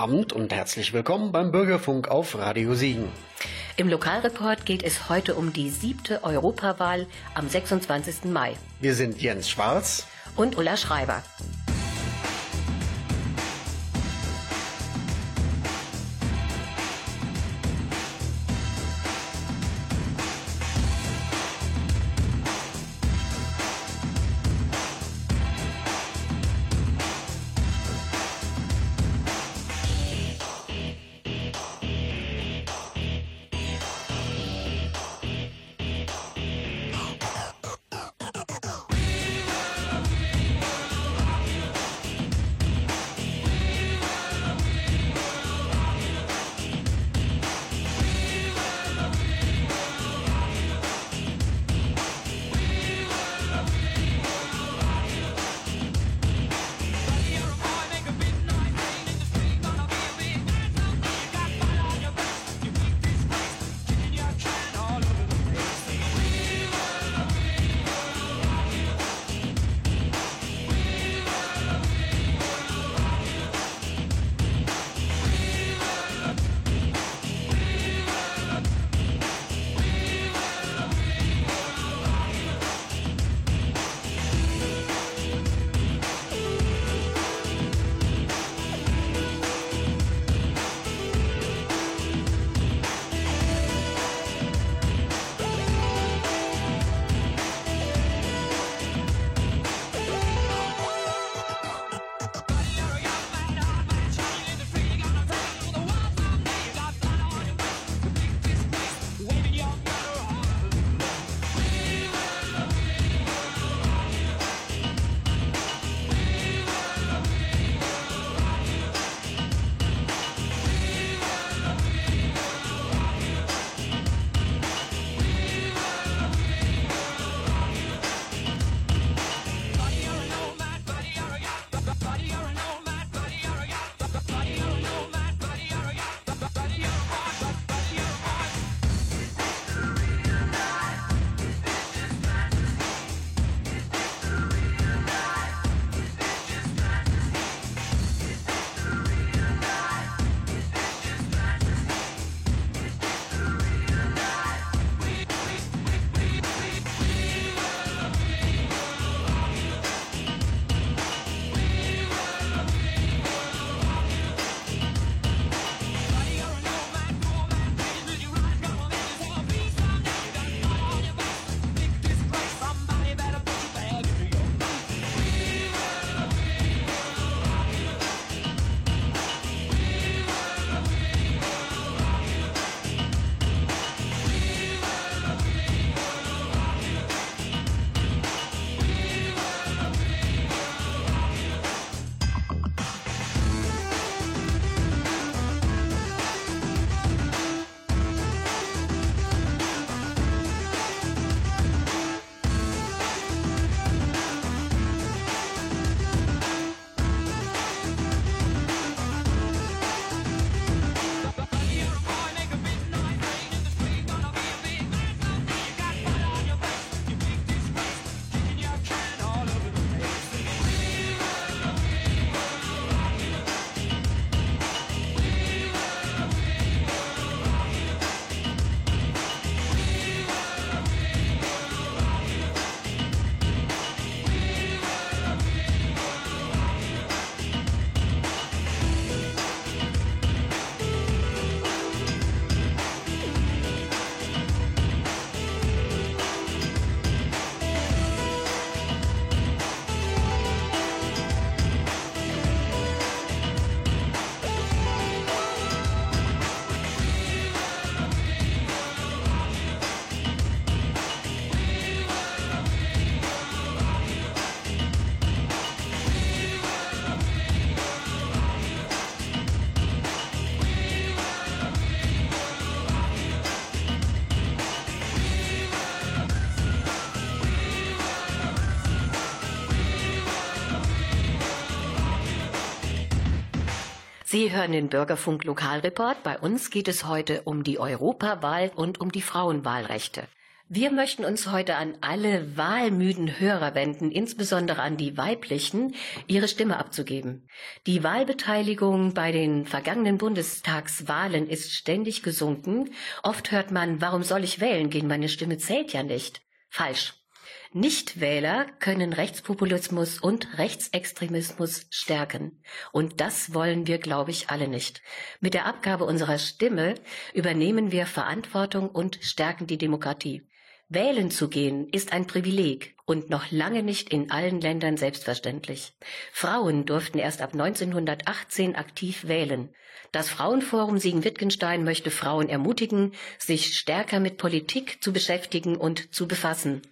Abend und herzlich willkommen beim Bürgerfunk auf Radio Siegen. Im Lokalreport geht es heute um die siebte Europawahl am 26. Mai. Wir sind Jens Schwarz und Ulla Schreiber. Sie hören den Bürgerfunk Lokalreport. Bei uns geht es heute um die Europawahl und um die Frauenwahlrechte. Wir möchten uns heute an alle wahlmüden Hörer wenden, insbesondere an die weiblichen, ihre Stimme abzugeben. Die Wahlbeteiligung bei den vergangenen Bundestagswahlen ist ständig gesunken. Oft hört man, warum soll ich wählen gehen, meine Stimme zählt ja nicht. Falsch. Nichtwähler können Rechtspopulismus und Rechtsextremismus stärken. Und das wollen wir, glaube ich, alle nicht. Mit der Abgabe unserer Stimme übernehmen wir Verantwortung und stärken die Demokratie. Wählen zu gehen ist ein Privileg und noch lange nicht in allen Ländern selbstverständlich. Frauen durften erst ab 1918 aktiv wählen. Das Frauenforum Siegen-Wittgenstein möchte Frauen ermutigen, sich stärker mit Politik zu beschäftigen und zu befassen.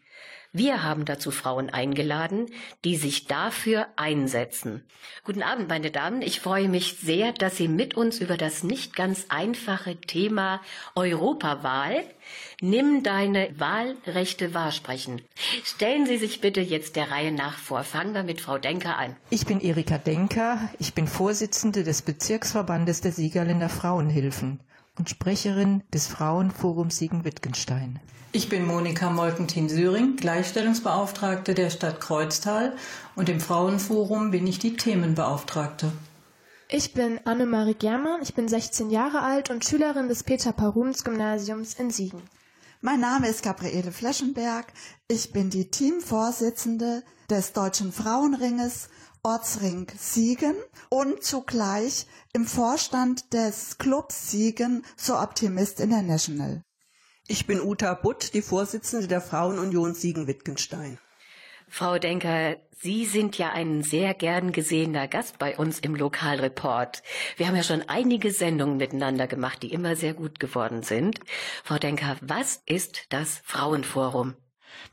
Wir haben dazu Frauen eingeladen, die sich dafür einsetzen. Guten Abend, meine Damen. Ich freue mich sehr, dass Sie mit uns über das nicht ganz einfache Thema Europawahl Nimm deine Wahlrechte wahr sprechen. Stellen Sie sich bitte jetzt der Reihe nach vor. Fangen wir mit Frau Denker an. Ich bin Erika Denker. Ich bin Vorsitzende des Bezirksverbandes der Siegerländer Frauenhilfen und Sprecherin des Frauenforums Siegen-Wittgenstein. Ich bin Monika Molkentin-Syring, Gleichstellungsbeauftragte der Stadt Kreuztal und im Frauenforum bin ich die Themenbeauftragte. Ich bin Annemarie Germann, ich bin 16 Jahre alt und Schülerin des Peter-Paruns-Gymnasiums in Siegen. Mein Name ist Gabriele Fleschenberg. Ich bin die Teamvorsitzende des Deutschen Frauenringes Ortsring Siegen und zugleich im Vorstand des Clubs Siegen So Optimist International. Ich bin Uta Butt, die Vorsitzende der Frauenunion Siegen-Wittgenstein. Frau Denker, Sie sind ja ein sehr gern gesehener Gast bei uns im Lokalreport. Wir haben ja schon einige Sendungen miteinander gemacht, die immer sehr gut geworden sind. Frau Denker, was ist das Frauenforum?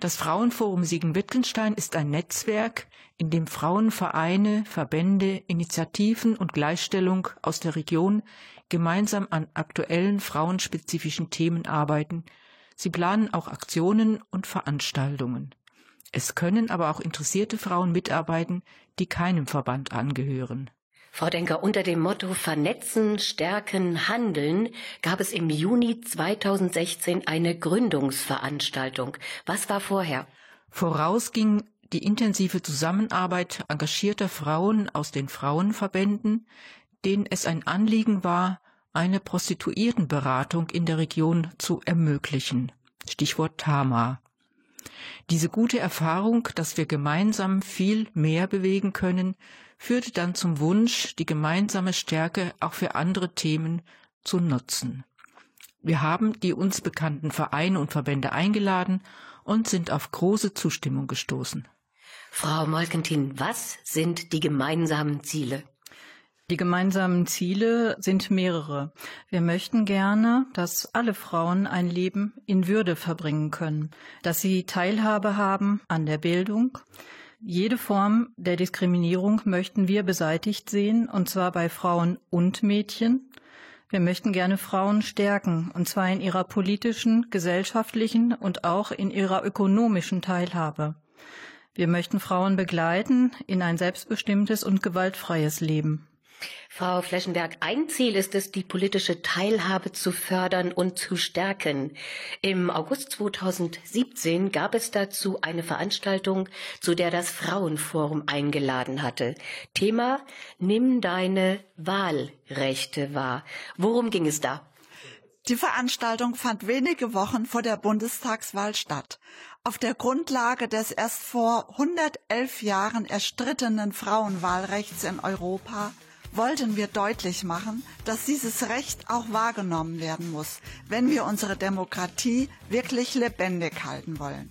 Das Frauenforum Siegen-Wittgenstein ist ein Netzwerk, in dem Frauenvereine, Verbände, Initiativen und Gleichstellung aus der Region gemeinsam an aktuellen frauenspezifischen Themen arbeiten. Sie planen auch Aktionen und Veranstaltungen. Es können aber auch interessierte Frauen mitarbeiten, die keinem Verband angehören. Frau Denker, unter dem Motto Vernetzen, Stärken, Handeln gab es im Juni 2016 eine Gründungsveranstaltung. Was war vorher? Voraus ging die intensive Zusammenarbeit engagierter Frauen aus den Frauenverbänden, denen es ein Anliegen war, eine Prostituiertenberatung in der Region zu ermöglichen. Stichwort Tama. Diese gute Erfahrung, dass wir gemeinsam viel mehr bewegen können, führte dann zum Wunsch, die gemeinsame Stärke auch für andere Themen zu nutzen. Wir haben die uns bekannten Vereine und Verbände eingeladen und sind auf große Zustimmung gestoßen. Frau Molkentin, was sind die gemeinsamen Ziele? Die gemeinsamen Ziele sind mehrere. Wir möchten gerne, dass alle Frauen ein Leben in Würde verbringen können, dass sie Teilhabe haben an der Bildung. Jede Form der Diskriminierung möchten wir beseitigt sehen, und zwar bei Frauen und Mädchen. Wir möchten gerne Frauen stärken, und zwar in ihrer politischen, gesellschaftlichen und auch in ihrer ökonomischen Teilhabe. Wir möchten Frauen begleiten in ein selbstbestimmtes und gewaltfreies Leben. Frau Fleschenberg, ein Ziel ist es, die politische Teilhabe zu fördern und zu stärken. Im August 2017 gab es dazu eine Veranstaltung, zu der das Frauenforum eingeladen hatte. Thema Nimm deine Wahlrechte wahr. Worum ging es da? Die Veranstaltung fand wenige Wochen vor der Bundestagswahl statt. Auf der Grundlage des erst vor 111 Jahren erstrittenen Frauenwahlrechts in Europa wollten wir deutlich machen, dass dieses Recht auch wahrgenommen werden muss, wenn wir unsere Demokratie wirklich lebendig halten wollen.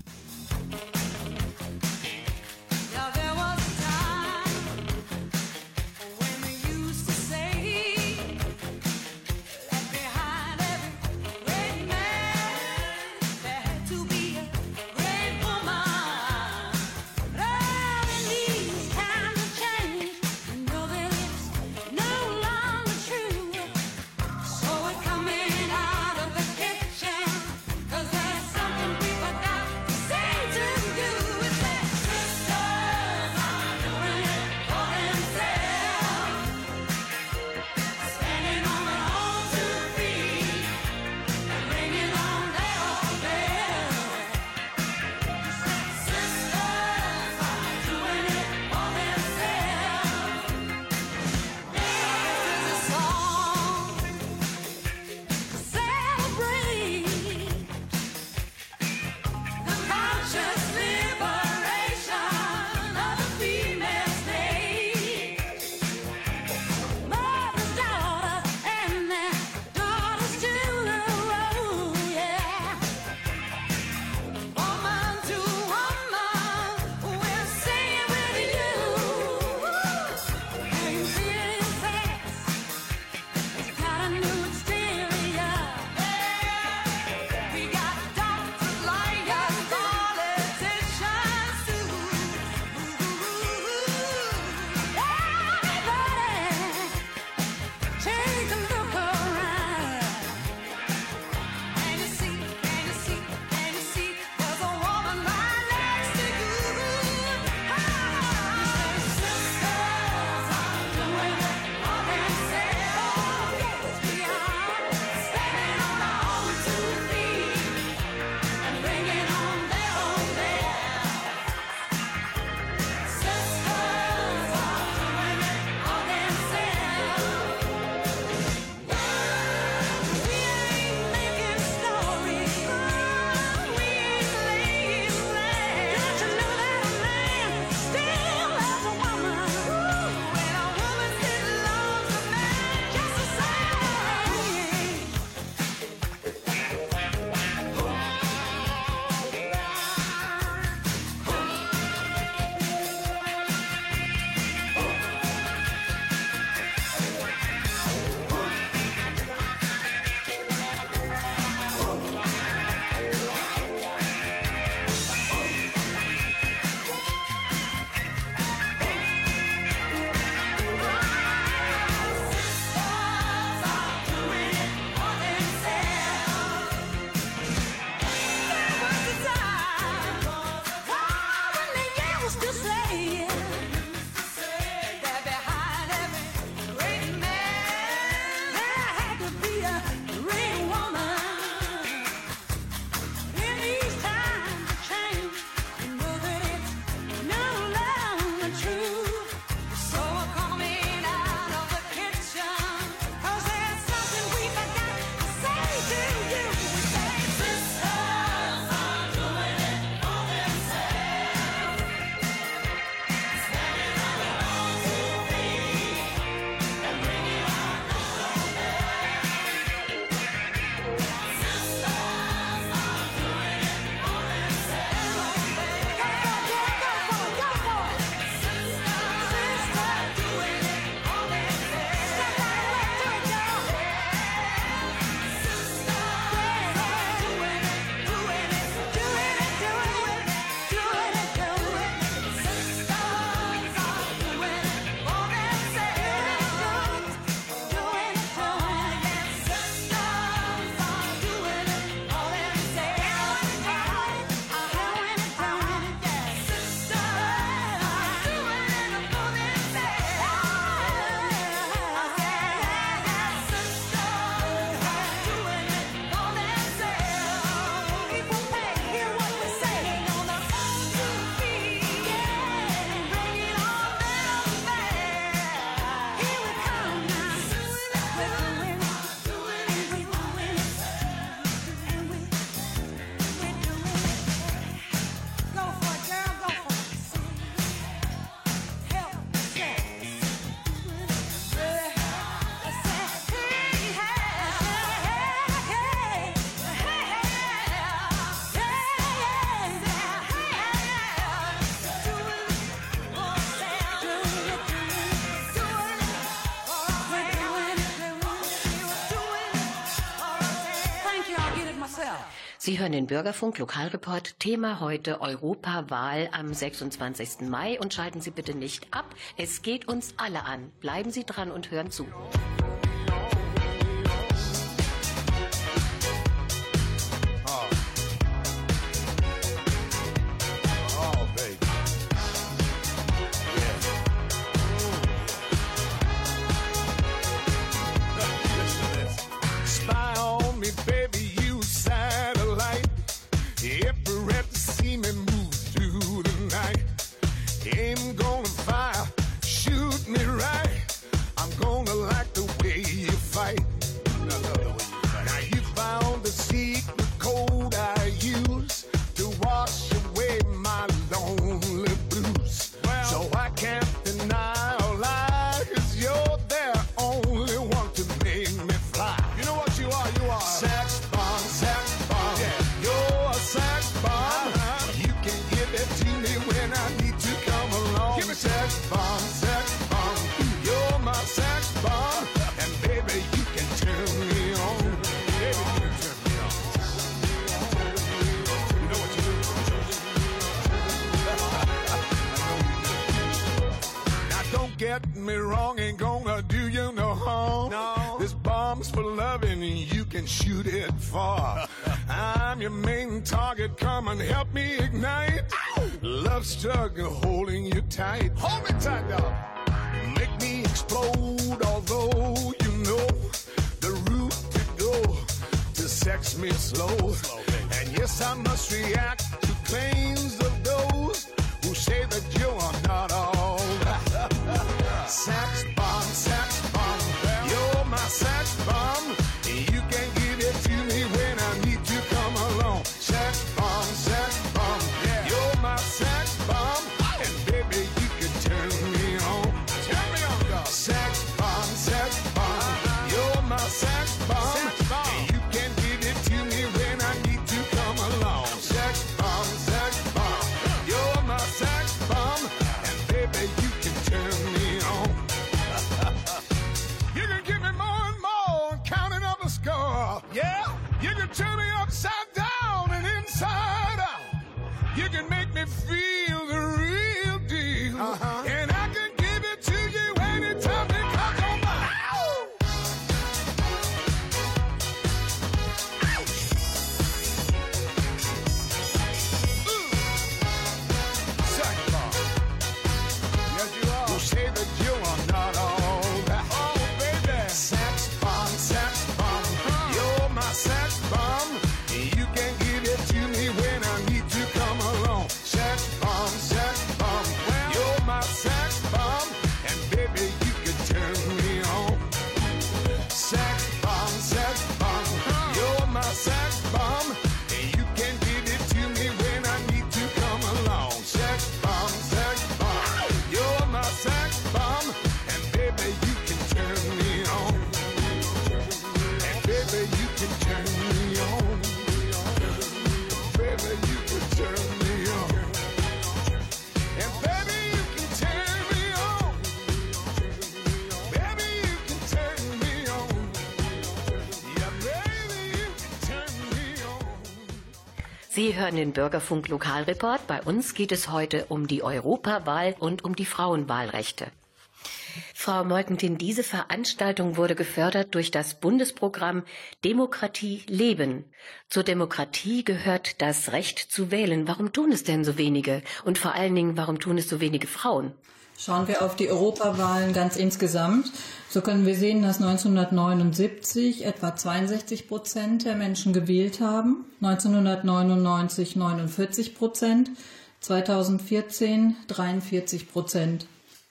Sie hören den Bürgerfunk Lokalreport. Thema heute Europawahl am 26. Mai und schalten Sie bitte nicht ab. Es geht uns alle an. Bleiben Sie dran und hören zu. Me wrong, ain't gonna do you no harm. No. This bomb's for loving, and you can shoot it far. I'm your main target, come and help me ignite. Ow! Love struggle holding you tight. Hold me tight, dog. Make me explode, although you know the route to go to sex me slow. slow and yes, I must react to claims of You Sie hören den Bürgerfunk Lokalreport. Bei uns geht es heute um die Europawahl und um die Frauenwahlrechte. Frau Molkentin, diese Veranstaltung wurde gefördert durch das Bundesprogramm Demokratie leben. Zur Demokratie gehört das Recht zu wählen. Warum tun es denn so wenige? Und vor allen Dingen, warum tun es so wenige Frauen? Schauen wir auf die Europawahlen ganz insgesamt, so können wir sehen, dass 1979 etwa 62 Prozent der Menschen gewählt haben, 1999 49 Prozent, 2014 43 Prozent.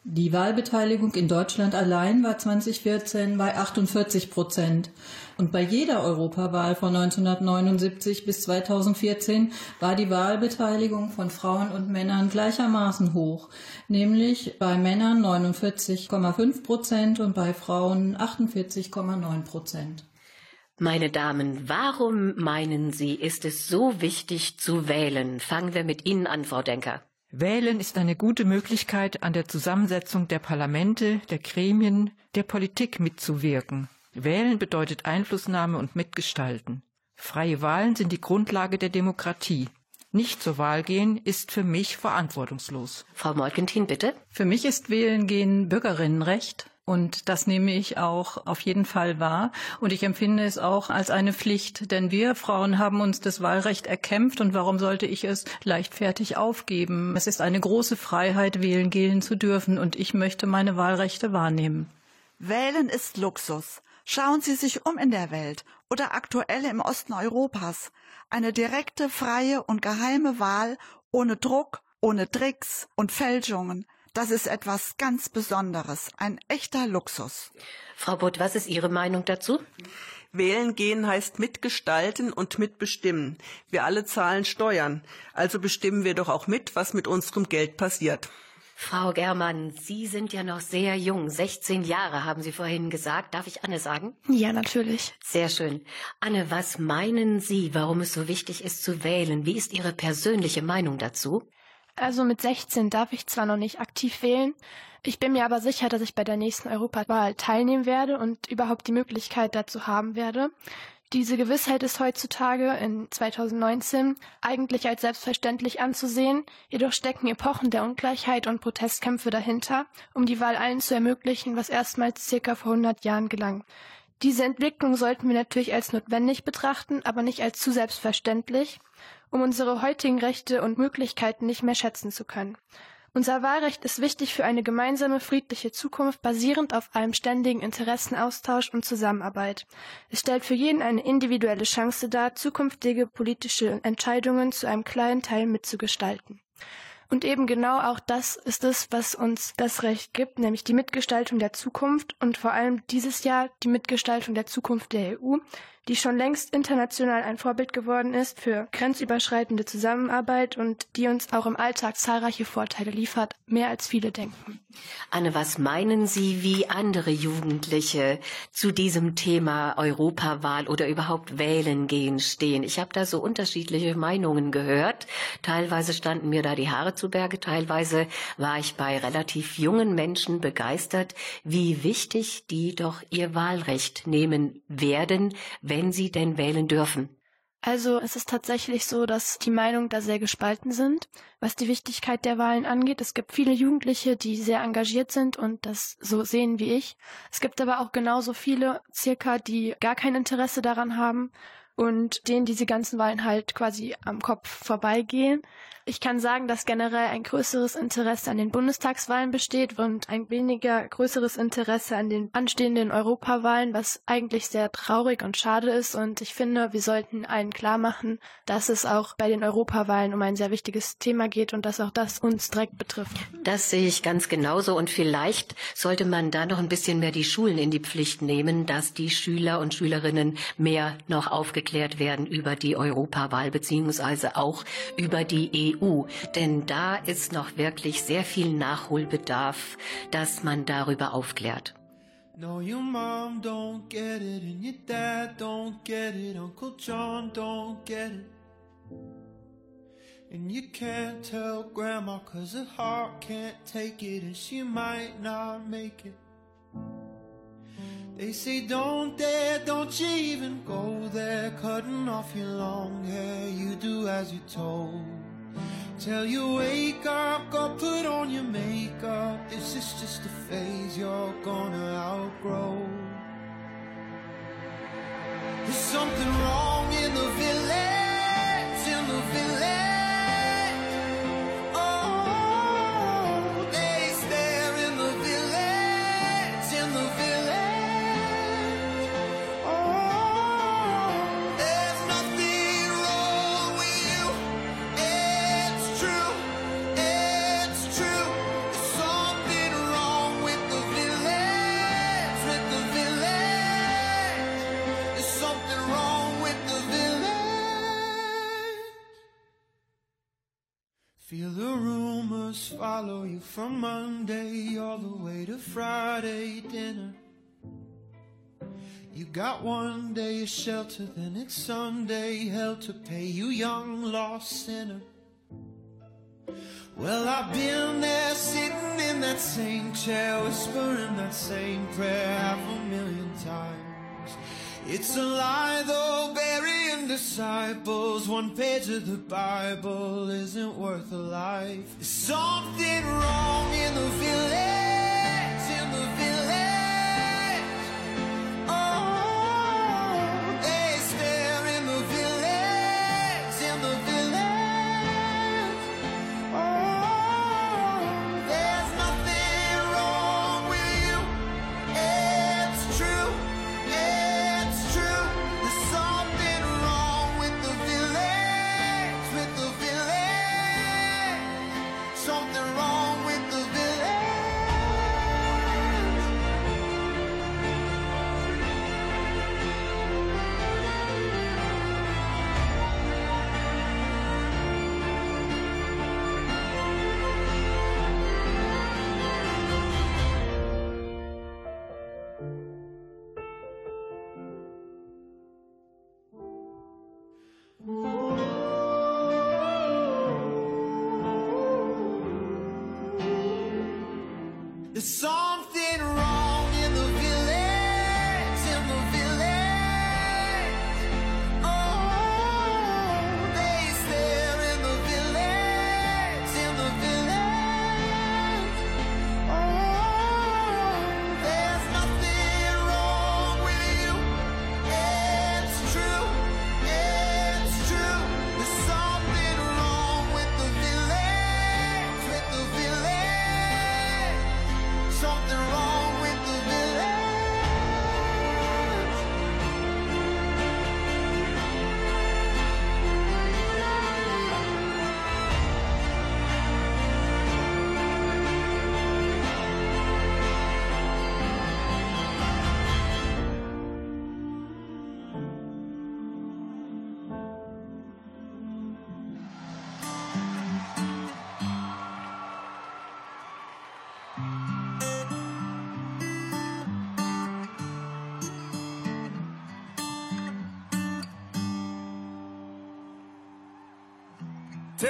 Die Wahlbeteiligung in Deutschland allein war 2014 bei 48 Prozent. Und bei jeder Europawahl von 1979 bis 2014 war die Wahlbeteiligung von Frauen und Männern gleichermaßen hoch, nämlich bei Männern 49,5 Prozent und bei Frauen 48,9 Prozent. Meine Damen, warum meinen Sie, ist es so wichtig zu wählen? Fangen wir mit Ihnen an, Frau Denker. Wählen ist eine gute Möglichkeit, an der Zusammensetzung der Parlamente, der Gremien, der Politik mitzuwirken. Wählen bedeutet Einflussnahme und Mitgestalten. Freie Wahlen sind die Grundlage der Demokratie. Nicht zur Wahl gehen ist für mich verantwortungslos. Frau Molkentin, bitte. Für mich ist Wählen gehen Bürgerinnenrecht. Und das nehme ich auch auf jeden Fall wahr. Und ich empfinde es auch als eine Pflicht, denn wir Frauen haben uns das Wahlrecht erkämpft. Und warum sollte ich es leichtfertig aufgeben? Es ist eine große Freiheit, wählen gehen zu dürfen. Und ich möchte meine Wahlrechte wahrnehmen. Wählen ist Luxus. Schauen Sie sich um in der Welt oder aktuell im Osten Europas. Eine direkte, freie und geheime Wahl ohne Druck, ohne Tricks und Fälschungen. Das ist etwas ganz Besonderes, ein echter Luxus. Frau Butt, was ist Ihre Meinung dazu? Wählen gehen heißt mitgestalten und mitbestimmen. Wir alle zahlen Steuern, also bestimmen wir doch auch mit, was mit unserem Geld passiert. Frau Germann, Sie sind ja noch sehr jung. 16 Jahre haben Sie vorhin gesagt. Darf ich Anne sagen? Ja, natürlich. Sehr schön. Anne, was meinen Sie, warum es so wichtig ist zu wählen? Wie ist Ihre persönliche Meinung dazu? Also mit 16 darf ich zwar noch nicht aktiv wählen, ich bin mir aber sicher, dass ich bei der nächsten Europawahl teilnehmen werde und überhaupt die Möglichkeit dazu haben werde. Diese Gewissheit ist heutzutage in 2019 eigentlich als selbstverständlich anzusehen, jedoch stecken Epochen der Ungleichheit und Protestkämpfe dahinter, um die Wahl allen zu ermöglichen, was erstmals circa vor 100 Jahren gelang. Diese Entwicklung sollten wir natürlich als notwendig betrachten, aber nicht als zu selbstverständlich, um unsere heutigen Rechte und Möglichkeiten nicht mehr schätzen zu können. Unser Wahlrecht ist wichtig für eine gemeinsame friedliche Zukunft basierend auf einem ständigen Interessenaustausch und Zusammenarbeit. Es stellt für jeden eine individuelle Chance dar, zukünftige politische Entscheidungen zu einem kleinen Teil mitzugestalten. Und eben genau auch das ist es, was uns das Recht gibt, nämlich die Mitgestaltung der Zukunft und vor allem dieses Jahr die Mitgestaltung der Zukunft der EU, die schon längst international ein Vorbild geworden ist für grenzüberschreitende Zusammenarbeit und die uns auch im Alltag zahlreiche Vorteile liefert, mehr als viele denken. Anne, was meinen Sie, wie andere Jugendliche zu diesem Thema Europawahl oder überhaupt wählen gehen stehen? Ich habe da so unterschiedliche Meinungen gehört. Teilweise standen mir da die Haare zu Berge, teilweise war ich bei relativ jungen Menschen begeistert, wie wichtig die doch ihr Wahlrecht nehmen werden, wenn sie denn wählen dürfen. Also es ist tatsächlich so, dass die Meinungen da sehr gespalten sind, was die Wichtigkeit der Wahlen angeht. Es gibt viele Jugendliche, die sehr engagiert sind und das so sehen wie ich. Es gibt aber auch genauso viele circa, die gar kein Interesse daran haben und denen diese ganzen Wahlen halt quasi am Kopf vorbeigehen. Ich kann sagen, dass generell ein größeres Interesse an den Bundestagswahlen besteht und ein weniger größeres Interesse an den anstehenden Europawahlen, was eigentlich sehr traurig und schade ist. Und ich finde, wir sollten allen klar machen, dass es auch bei den Europawahlen um ein sehr wichtiges Thema geht und dass auch das uns direkt betrifft. Das sehe ich ganz genauso. Und vielleicht sollte man da noch ein bisschen mehr die Schulen in die Pflicht nehmen, dass die Schüler und Schülerinnen mehr noch aufgeklärt werden über die Europawahl beziehungsweise auch über die EU. Denn da ist noch wirklich sehr viel Nachholbedarf, dass man darüber aufklärt. No, your mom don't get it, and your dad don't get it, Uncle John don't get it. And you can't tell Grandma cause her heart can't take it, and she might not make it. They say don't dare, don't you even go there, cutting off your long hair, you do as you're told. Till you wake up, go put on your makeup. This is just a phase you're gonna outgrow. There's something wrong in the village, in the village. From Monday all the way to Friday dinner. You got one day of shelter, then it's Sunday hell to pay you, young lost sinner. Well, I've been there sitting in that same chair, whispering that same prayer half a million times. It's a lie though, burying disciples. One page of the Bible isn't worth a life. There's something wrong in the village.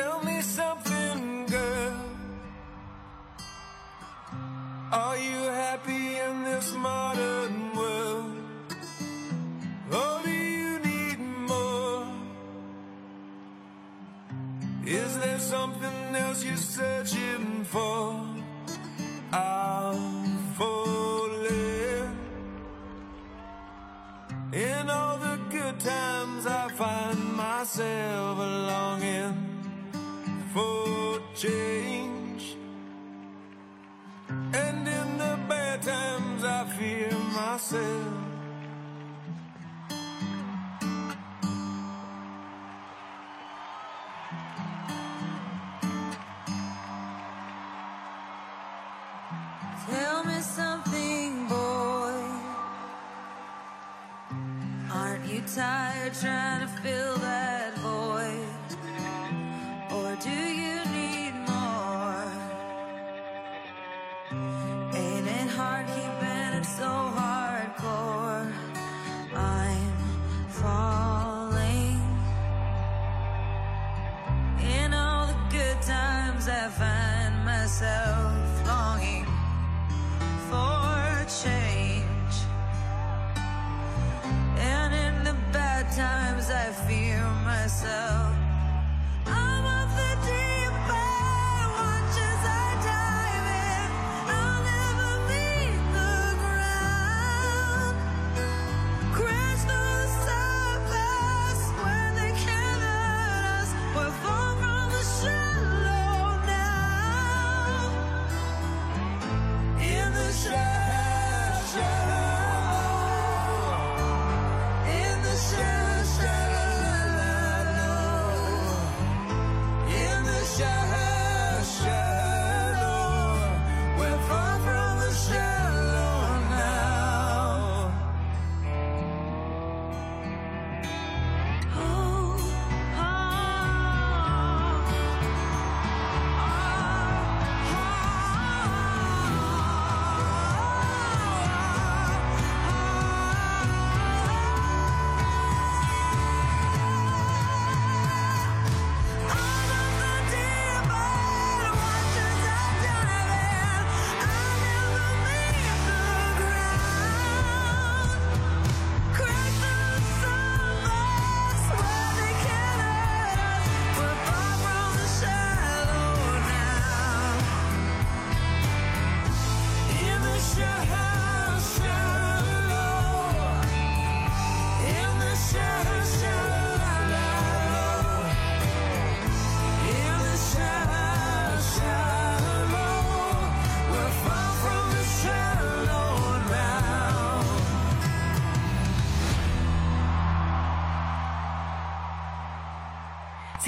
tell me something.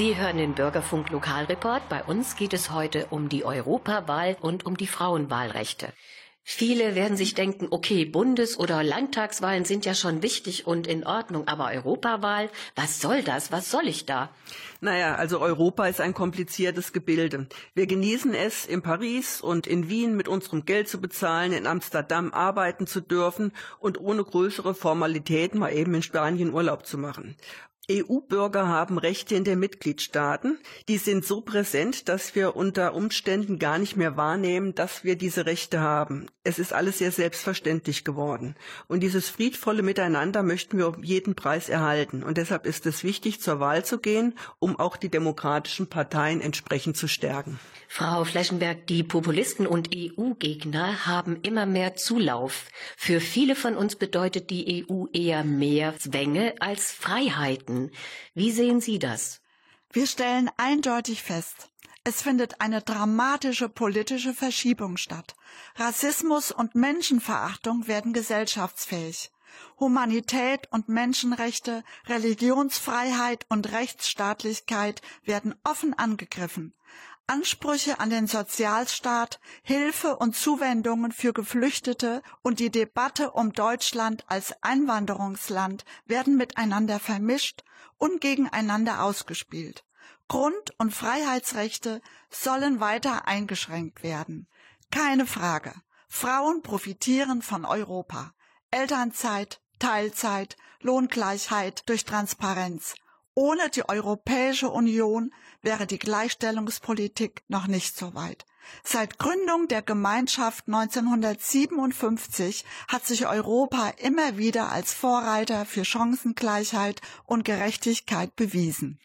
Sie hören den Bürgerfunk Lokalreport. Bei uns geht es heute um die Europawahl und um die Frauenwahlrechte. Viele werden sich denken, okay, Bundes- oder Landtagswahlen sind ja schon wichtig und in Ordnung, aber Europawahl, was soll das? Was soll ich da? Naja, also Europa ist ein kompliziertes Gebilde. Wir genießen es, in Paris und in Wien mit unserem Geld zu bezahlen, in Amsterdam arbeiten zu dürfen und ohne größere Formalitäten mal eben in Spanien Urlaub zu machen. EU-Bürger haben Rechte in den Mitgliedstaaten. Die sind so präsent, dass wir unter Umständen gar nicht mehr wahrnehmen, dass wir diese Rechte haben. Es ist alles sehr selbstverständlich geworden. Und dieses friedvolle Miteinander möchten wir um jeden Preis erhalten. Und deshalb ist es wichtig, zur Wahl zu gehen, um auch die demokratischen Parteien entsprechend zu stärken. Frau Fleschenberg, die Populisten und EU-Gegner haben immer mehr Zulauf. Für viele von uns bedeutet die EU eher mehr Zwänge als Freiheiten. Wie sehen Sie das? Wir stellen eindeutig fest, es findet eine dramatische politische Verschiebung statt. Rassismus und Menschenverachtung werden gesellschaftsfähig. Humanität und Menschenrechte, Religionsfreiheit und Rechtsstaatlichkeit werden offen angegriffen. Ansprüche an den Sozialstaat, Hilfe und Zuwendungen für Geflüchtete und die Debatte um Deutschland als Einwanderungsland werden miteinander vermischt und gegeneinander ausgespielt. Grund- und Freiheitsrechte sollen weiter eingeschränkt werden. Keine Frage. Frauen profitieren von Europa. Elternzeit, Teilzeit, Lohngleichheit durch Transparenz. Ohne die Europäische Union wäre die Gleichstellungspolitik noch nicht so weit. Seit Gründung der Gemeinschaft 1957 hat sich Europa immer wieder als Vorreiter für Chancengleichheit und Gerechtigkeit bewiesen.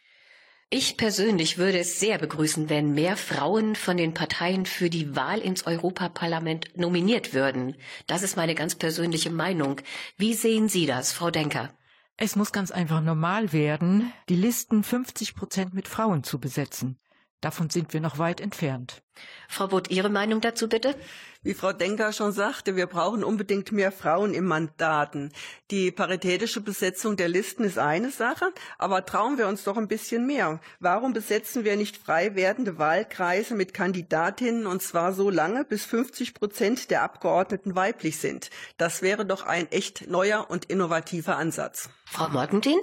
Ich persönlich würde es sehr begrüßen, wenn mehr Frauen von den Parteien für die Wahl ins Europaparlament nominiert würden. Das ist meine ganz persönliche Meinung. Wie sehen Sie das, Frau Denker? Es muss ganz einfach normal werden, die Listen 50 Prozent mit Frauen zu besetzen. Davon sind wir noch weit entfernt. Frau Butt, Ihre Meinung dazu bitte? Wie Frau Denker schon sagte, wir brauchen unbedingt mehr Frauen im Mandaten. Die paritätische Besetzung der Listen ist eine Sache, aber trauen wir uns doch ein bisschen mehr. Warum besetzen wir nicht frei werdende Wahlkreise mit Kandidatinnen und zwar so lange, bis 50 Prozent der Abgeordneten weiblich sind? Das wäre doch ein echt neuer und innovativer Ansatz. Frau Morgentin?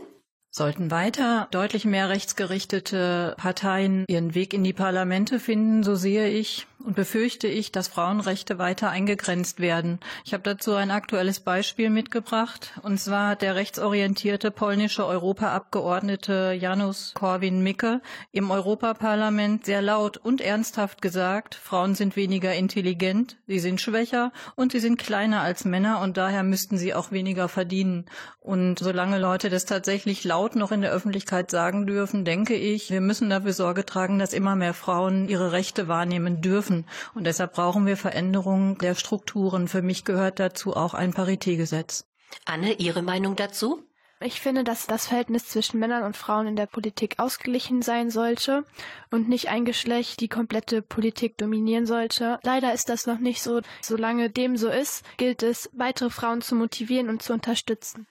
Sollten weiter deutlich mehr rechtsgerichtete Parteien ihren Weg in die Parlamente finden, so sehe ich und befürchte ich, dass Frauenrechte weiter eingegrenzt werden. Ich habe dazu ein aktuelles Beispiel mitgebracht, und zwar der rechtsorientierte polnische Europaabgeordnete Janusz Korwin-Mikke im Europaparlament sehr laut und ernsthaft gesagt, Frauen sind weniger intelligent, sie sind schwächer und sie sind kleiner als Männer und daher müssten sie auch weniger verdienen. Und solange Leute das tatsächlich laut noch in der Öffentlichkeit sagen dürfen, denke ich, wir müssen dafür Sorge tragen, dass immer mehr Frauen ihre Rechte wahrnehmen dürfen. Und deshalb brauchen wir Veränderungen der Strukturen. Für mich gehört dazu auch ein Paritätgesetz. Anne, Ihre Meinung dazu? Ich finde, dass das Verhältnis zwischen Männern und Frauen in der Politik ausgeglichen sein sollte und nicht ein Geschlecht die komplette Politik dominieren sollte. Leider ist das noch nicht so. Solange dem so ist, gilt es, weitere Frauen zu motivieren und zu unterstützen.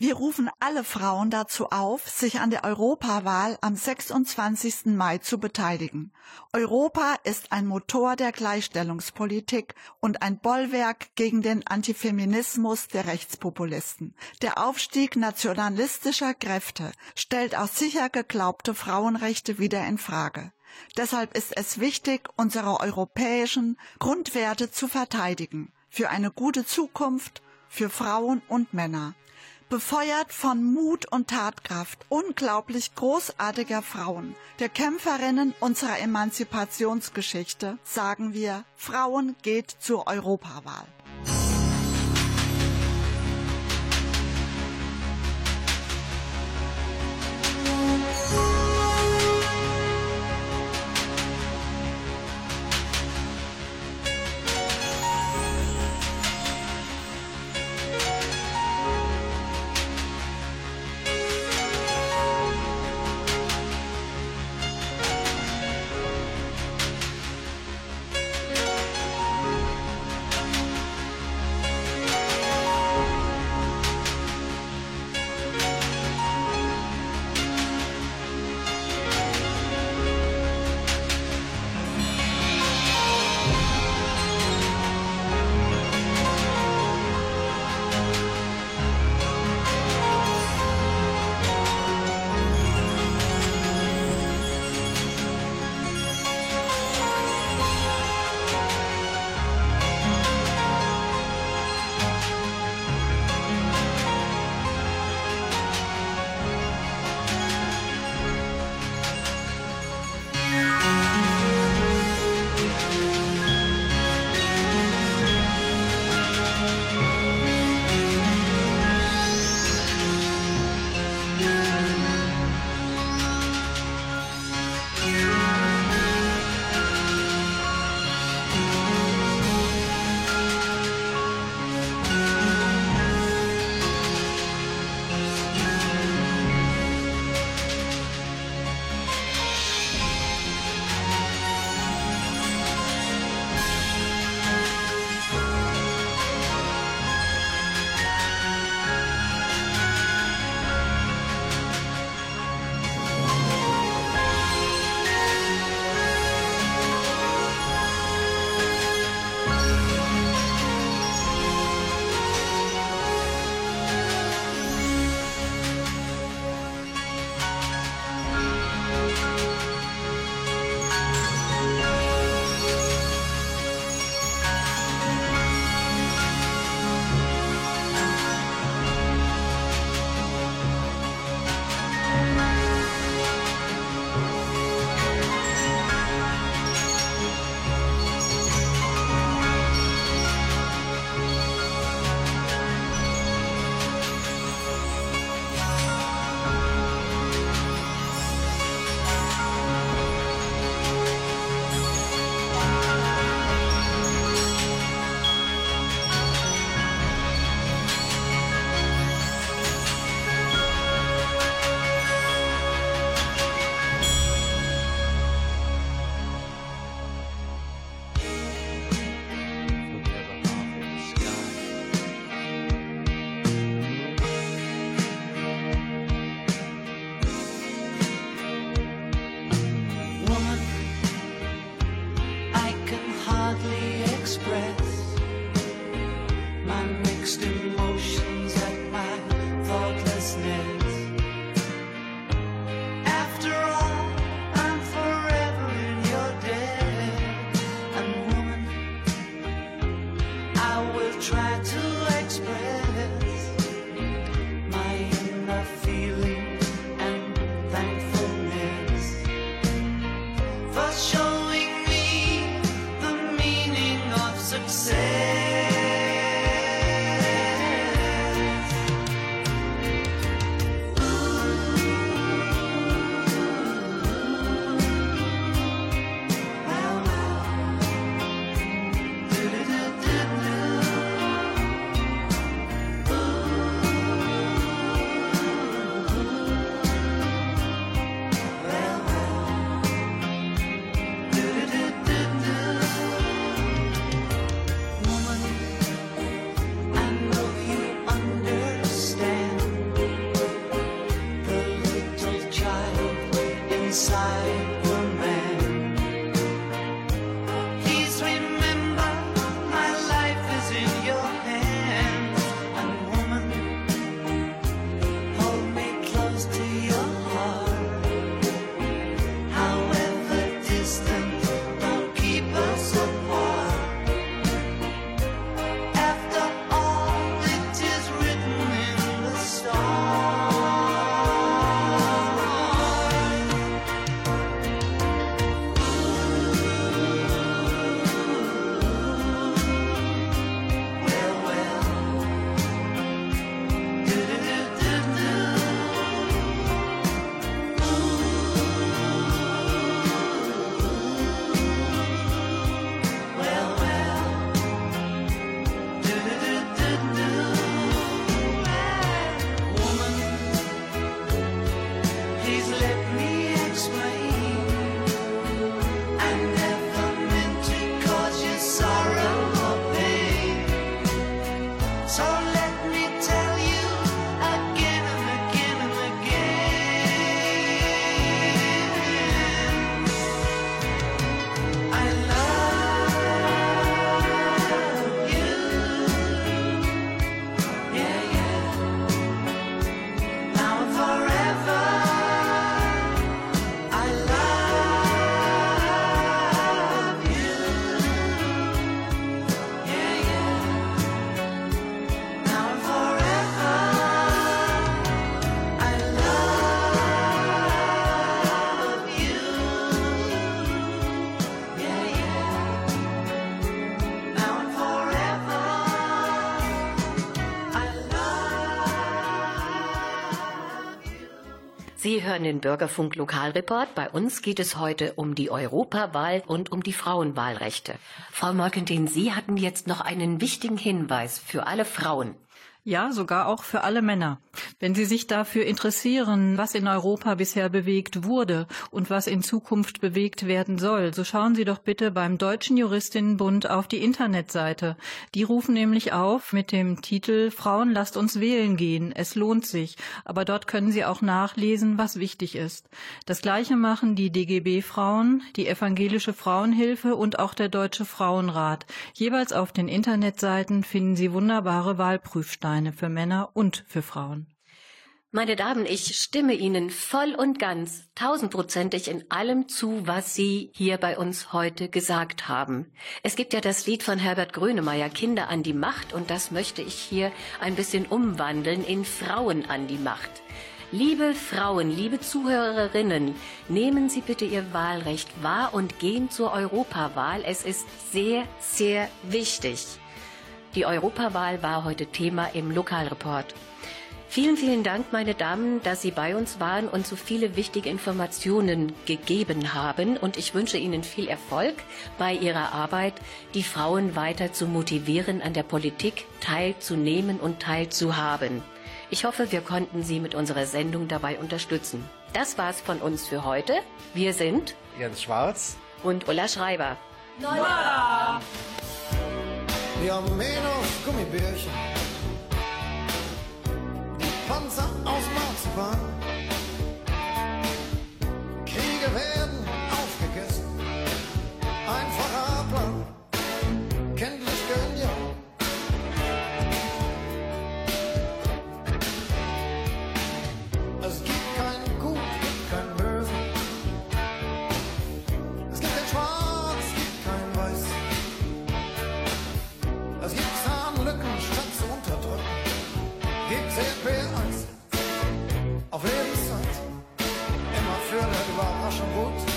Wir rufen alle Frauen dazu auf, sich an der Europawahl am 26. Mai zu beteiligen. Europa ist ein Motor der Gleichstellungspolitik und ein Bollwerk gegen den Antifeminismus der Rechtspopulisten. Der Aufstieg nationalistischer Kräfte stellt auch sicher geglaubte Frauenrechte wieder in Frage. Deshalb ist es wichtig, unsere europäischen Grundwerte zu verteidigen. Für eine gute Zukunft, für Frauen und Männer befeuert von Mut und Tatkraft unglaublich großartiger Frauen, der Kämpferinnen unserer Emanzipationsgeschichte, sagen wir, Frauen geht zur Europawahl. Sie hören den Bürgerfunk Lokalreport. Bei uns geht es heute um die Europawahl und um die Frauenwahlrechte. Frau Molkentin, Sie hatten jetzt noch einen wichtigen Hinweis für alle Frauen. Ja, sogar auch für alle Männer. Wenn Sie sich dafür interessieren, was in Europa bisher bewegt wurde und was in Zukunft bewegt werden soll, so schauen Sie doch bitte beim Deutschen Juristinnenbund auf die Internetseite. Die rufen nämlich auf mit dem Titel Frauen lasst uns wählen gehen. Es lohnt sich. Aber dort können Sie auch nachlesen, was wichtig ist. Das Gleiche machen die DGB Frauen, die Evangelische Frauenhilfe und auch der Deutsche Frauenrat. Jeweils auf den Internetseiten finden Sie wunderbare Wahlprüfsteine für Männer und für Frauen. Meine Damen, ich stimme Ihnen voll und ganz, tausendprozentig in allem zu, was Sie hier bei uns heute gesagt haben. Es gibt ja das Lied von Herbert Grönemeyer, Kinder an die Macht, und das möchte ich hier ein bisschen umwandeln in Frauen an die Macht. Liebe Frauen, liebe Zuhörerinnen, nehmen Sie bitte Ihr Wahlrecht wahr und gehen zur Europawahl. Es ist sehr, sehr wichtig. Die Europawahl war heute Thema im Lokalreport. Vielen, vielen Dank, meine Damen, dass Sie bei uns waren und so viele wichtige Informationen gegeben haben. Und ich wünsche Ihnen viel Erfolg bei Ihrer Arbeit, die Frauen weiter zu motivieren, an der Politik teilzunehmen und teilzuhaben. Ich hoffe, wir konnten Sie mit unserer Sendung dabei unterstützen. Das war's von uns für heute. Wir sind Jens Schwarz und Ulla Schreiber. Nora! Wir haben Mähen auf Gummibärchen, Panzer aus Marzipan. Put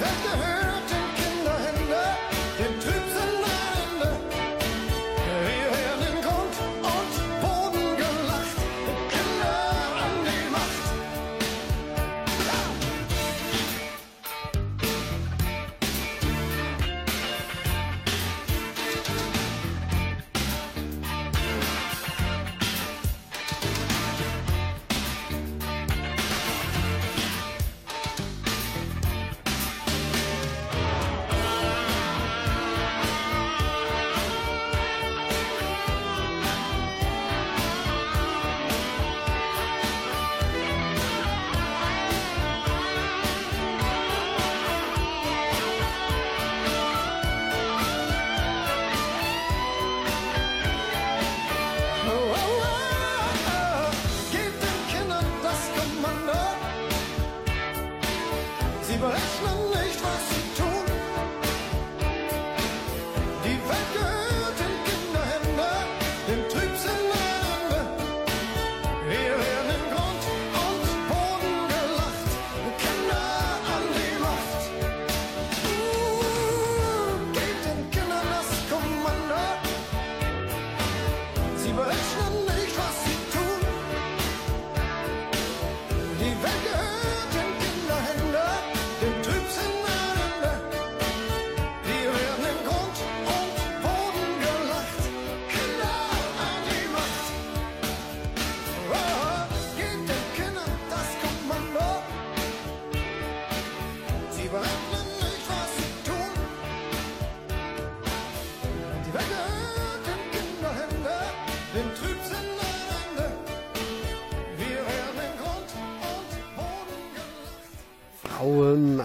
Die Welt gehört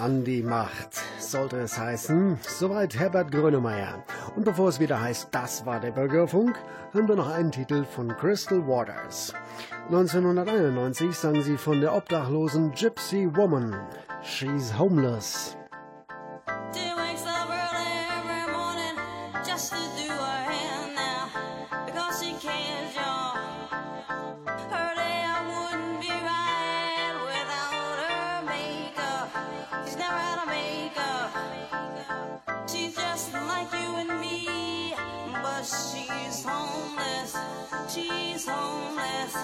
an die Macht, sollte es heißen. Soweit Herbert Grönemeyer. Und bevor es wieder heißt, das war der Bürgerfunk, hören wir noch einen Titel von Crystal Waters. 1991 sang sie von der obdachlosen Gypsy Woman. She's homeless. She's homeless.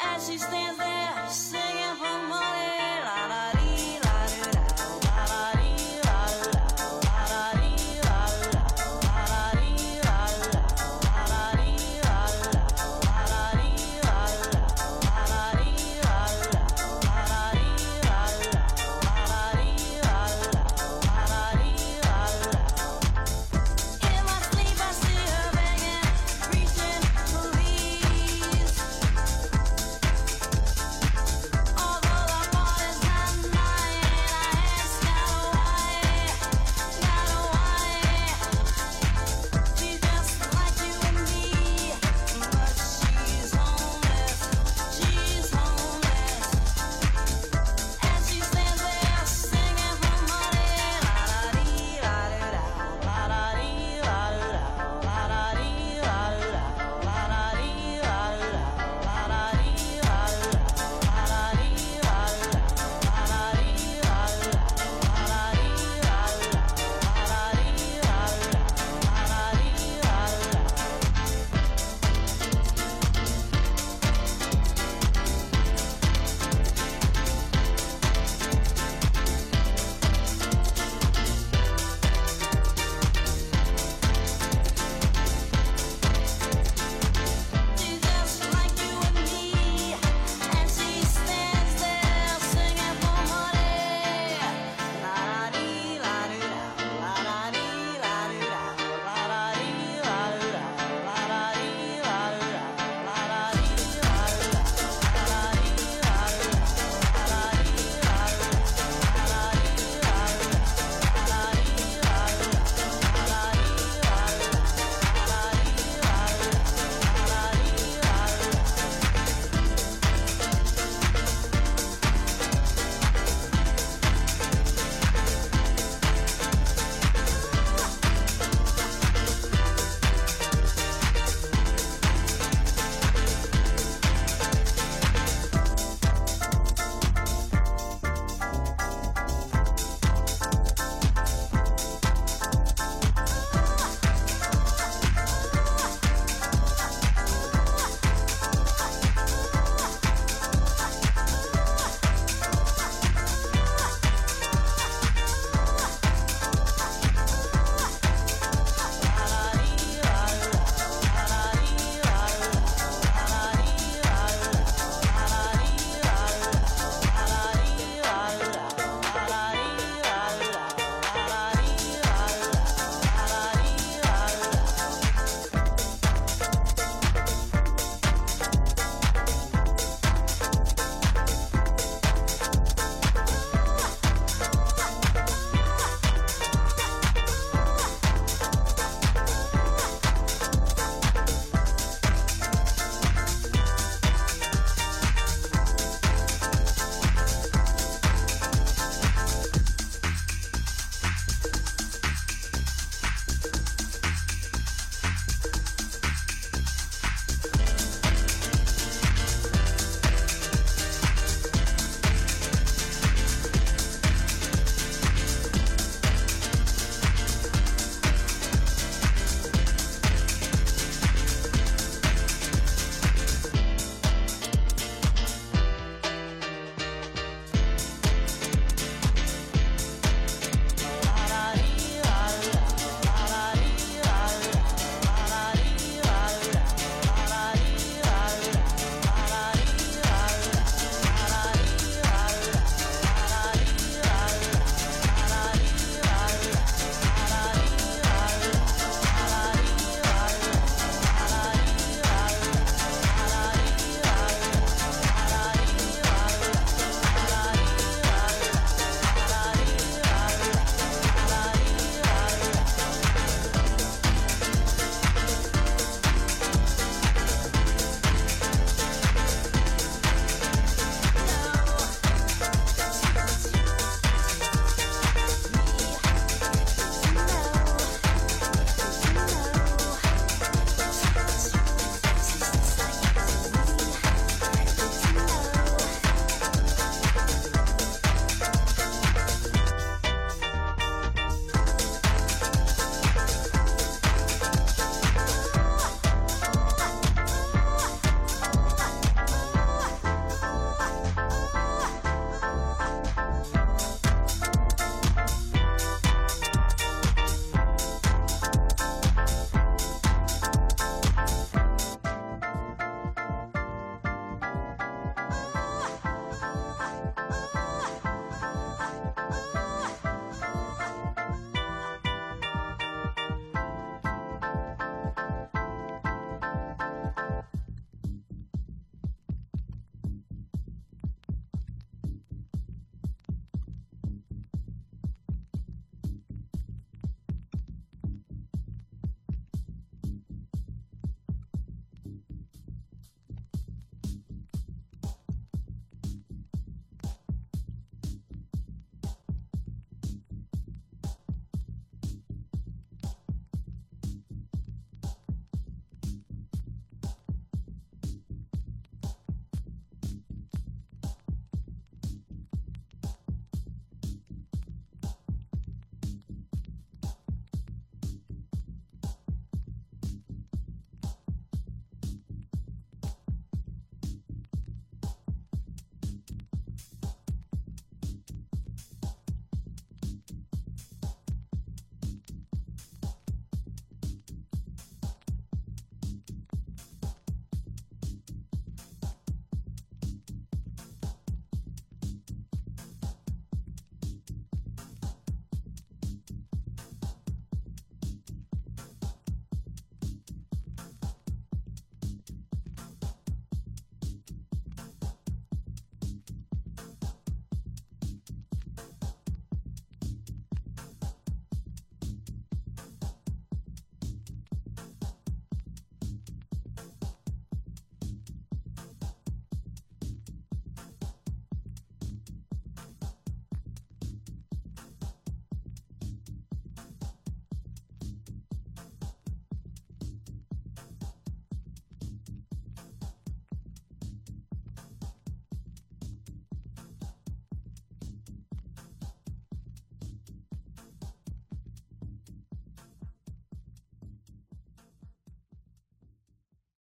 As she stands there,